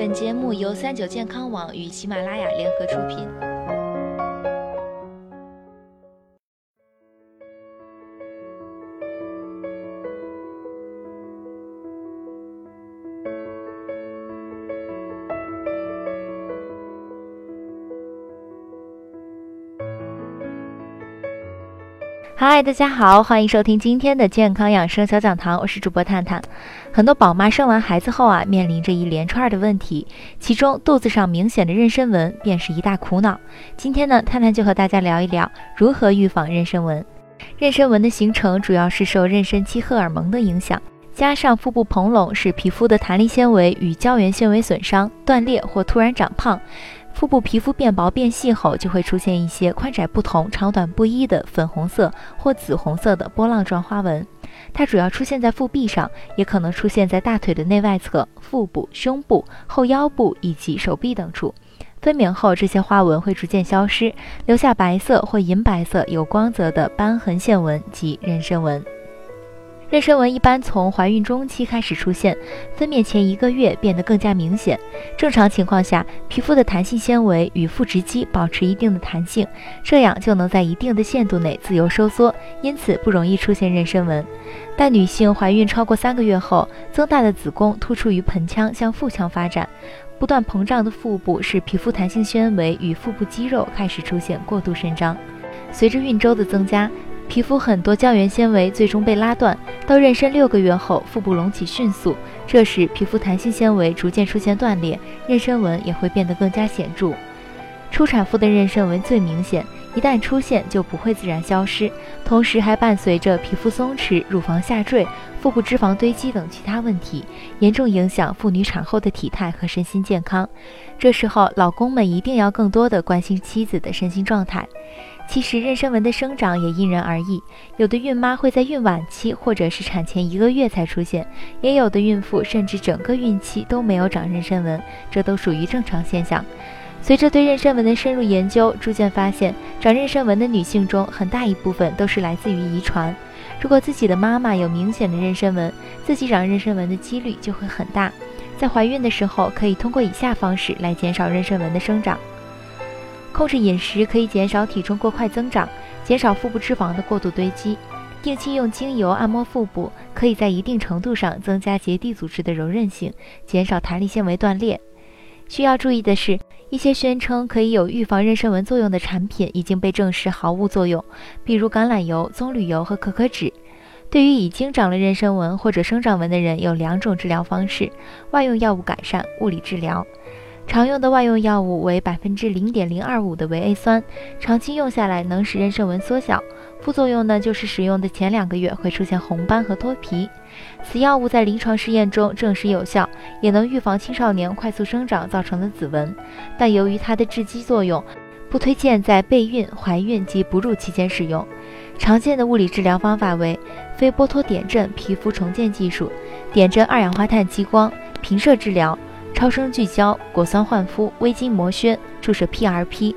本节目由三九健康网与喜马拉雅联合出品。嗨，大家好，欢迎收听今天的健康养生小讲堂，我是主播探探。很多宝妈生完孩子后啊，面临着一连串的问题，其中肚子上明显的妊娠纹便是一大苦恼。今天呢，探探就和大家聊一聊如何预防妊娠纹。妊娠纹的形成主要是受妊娠期荷尔蒙的影响，加上腹部膨隆，使皮肤的弹力纤维与胶原纤维损伤、断裂或突然长胖。腹部皮肤变薄变细后，就会出现一些宽窄不同、长短不一的粉红色或紫红色的波浪状花纹。它主要出现在腹壁上，也可能出现在大腿的内外侧、腹部、胸部、后腰部以及手臂等处。分娩后，这些花纹会逐渐消失，留下白色或银白色有光泽的斑痕线纹及妊娠纹。妊娠纹一般从怀孕中期开始出现，分娩前一个月变得更加明显。正常情况下，皮肤的弹性纤维与腹直肌保持一定的弹性，这样就能在一定的限度内自由收缩，因此不容易出现妊娠纹。但女性怀孕超过三个月后，增大的子宫突出于盆腔向腹腔发展，不断膨胀的腹部使皮肤弹性纤维与腹部肌肉开始出现过度伸张。随着孕周的增加，皮肤很多胶原纤维最终被拉断，到妊娠六个月后，腹部隆起迅速，这时皮肤弹性纤维逐渐出现断裂，妊娠纹也会变得更加显著。初产妇的妊娠纹最明显，一旦出现就不会自然消失，同时还伴随着皮肤松弛、乳房下坠、腹部脂肪堆积等其他问题，严重影响妇女产后的体态和身心健康。这时候，老公们一定要更多的关心妻子的身心状态。其实妊娠纹的生长也因人而异，有的孕妈会在孕晚期或者是产前一个月才出现，也有的孕妇甚至整个孕期都没有长妊娠纹，这都属于正常现象。随着对妊娠纹的深入研究，逐渐发现长妊娠纹的女性中很大一部分都是来自于遗传。如果自己的妈妈有明显的妊娠纹，自己长妊娠纹的几率就会很大。在怀孕的时候，可以通过以下方式来减少妊娠纹的生长。控制饮食可以减少体重过快增长，减少腹部脂肪的过度堆积。定期用精油按摩腹部，可以在一定程度上增加结缔组织的柔韧性，减少弹力纤维断裂。需要注意的是，一些宣称可以有预防妊娠纹作用的产品已经被证实毫无作用，比如橄榄油、棕榈油和可可脂。对于已经长了妊娠纹或者生长纹的人，有两种治疗方式：外用药物改善，物理治疗。常用的外用药物为百分之零点零二五的维 A 酸，长期用下来能使妊娠纹缩小。副作用呢，就是使用的前两个月会出现红斑和脱皮。此药物在临床试验中证实有效，也能预防青少年快速生长造成的紫纹。但由于它的致畸作用，不推荐在备孕、怀孕及哺乳期间使用。常见的物理治疗方法为非波托点阵皮肤重建技术、点阵二氧化碳激光、平射治疗。超声聚焦、果酸焕肤、微筋膜削、注射 PRP，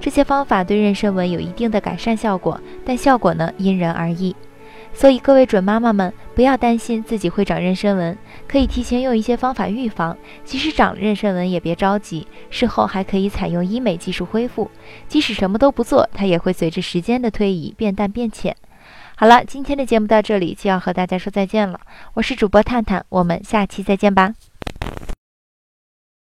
这些方法对妊娠纹有一定的改善效果，但效果呢因人而异。所以各位准妈妈们不要担心自己会长妊娠纹，可以提前用一些方法预防。即使长了妊娠纹也别着急，事后还可以采用医美技术恢复。即使什么都不做，它也会随着时间的推移变淡变浅。好了，今天的节目到这里就要和大家说再见了。我是主播探探，我们下期再见吧。